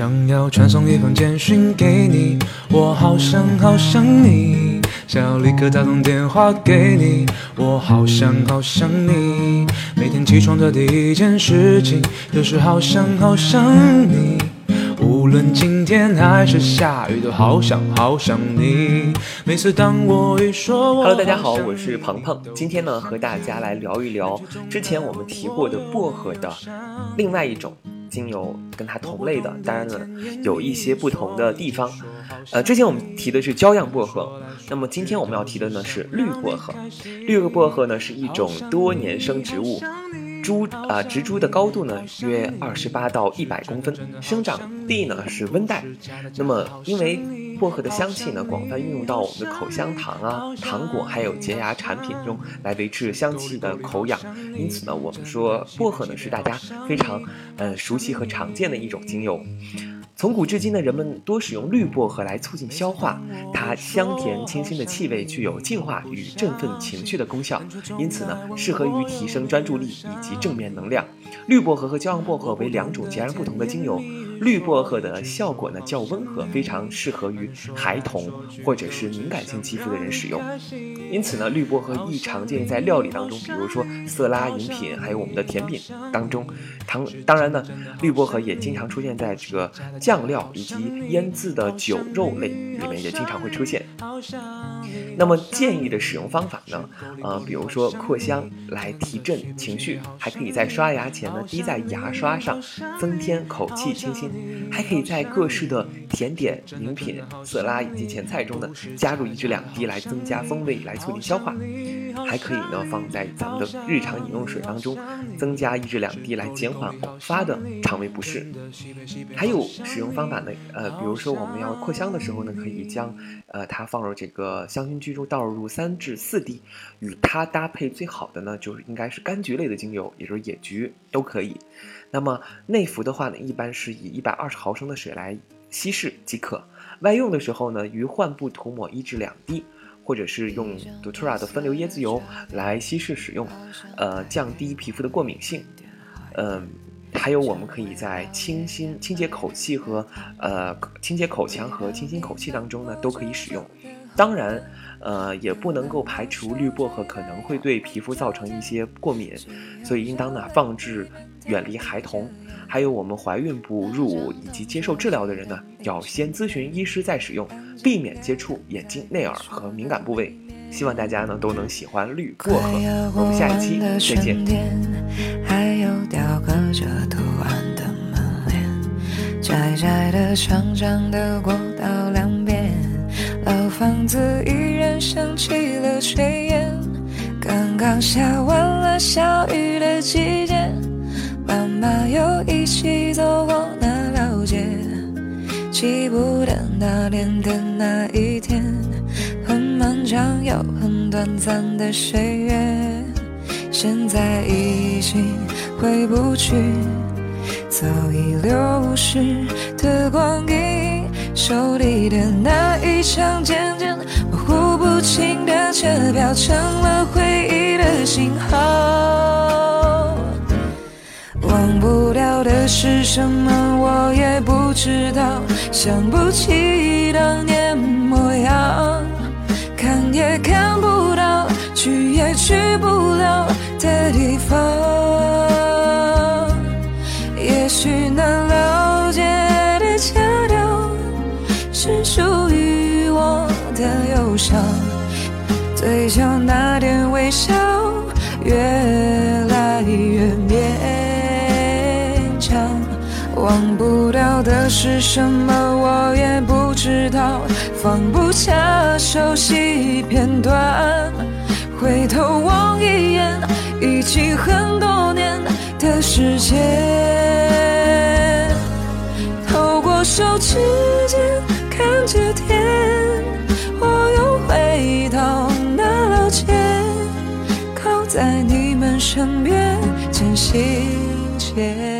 想要传送一封简讯给你，我好想好想你。想要立刻打通电话给你，我好想好想你。每天起床的第一件事情就是好想好想你。无论晴天还是下雨，都好想好想你。每次当我一说，Hello，大家好，我是鹏鹏。今天呢，和大家来聊一聊之前我们提过的薄荷的另外一种精油，跟它同类的，当然了，有一些不同的地方。呃，之前我们提的是娇样薄荷，那么今天我们要提的呢是绿薄荷。绿薄荷呢是一种多年生植物。株啊，植株的高度呢约二十八到一百公分，生长地呢是温带。那么，因为薄荷的香气呢广泛运用到我们的口香糖啊、糖果还有洁牙产品中来维持香气的口养，因此呢，我们说薄荷呢是大家非常呃熟悉和常见的一种精油。从古至今呢，人们多使用绿薄荷来促进消化，它香甜清新的气味具有净化与振奋情绪的功效，因此呢，适合于提升专注力以及正面能量。绿薄荷和骄阳薄荷为两种截然不同的精油。绿薄荷的效果呢较温和，非常适合于孩童或者是敏感性肌肤的人使用。因此呢，绿薄荷亦常见在料理当中，比如说色拉饮品，还有我们的甜品当中。当当然呢，绿薄荷也经常出现在这个酱料以及腌制的酒肉类里面，也经常会出现。那么建议的使用方法呢？呃，比如说扩香来提振情绪，还可以在刷牙前呢滴在牙刷上，增添口气清新。还可以在各式的甜点、饮品、色拉以及前菜中呢加入一至两滴，来增加风味，来促进消化。还可以呢放在咱们的日常饮用水当中，增加一至两滴，来减缓偶发的肠胃不适。还有使用方法呢，呃，比如说我们要扩香的时候呢，可以将呃它放入这个香薰居中，倒入三至四滴。与它搭配最好的呢，就是应该是柑橘类的精油，也就是野菊都可以。那么内服的话呢，一般是以一百二十毫升的水来稀释即可。外用的时候呢，于患部涂抹一至两滴，或者是用 doTERRA 的分流椰子油来稀释使用，呃，降低皮肤的过敏性。嗯，还有我们可以在清新清洁口气和呃清洁口腔和清新口气当中呢，都可以使用。当然，呃，也不能够排除绿薄荷可能会对皮肤造成一些过敏，所以应当呢放置远离孩童，还有我们怀孕、哺乳以及接受治疗的人呢，要先咨询医师再使用，避免接触眼睛、内耳和敏感部位。希望大家呢都能喜欢绿薄荷。我们下一期再见。窄窄的、长长的过道两边。老房子依然升起了炊烟，刚刚下完了小雨的季节，爸妈又一起走过那条街，记不得那年的那一天，很漫长又很短暂的岁月，现在已经回不去，早已流逝的光阴。手里的那一张渐渐模糊不清的车票，成了回忆的信号。忘不掉的是什么，我也不知道。想不起当年模样，看也看不到，去也去不了的地方。也许那老街的桥头，是属于我的忧伤嘴角那点微笑越来越是什么，我也不知道，放不下熟悉片段，回头望一眼，已经很多年的时间，透过手指间看着天。我又回到那老街，靠在你们身边，渐行渐。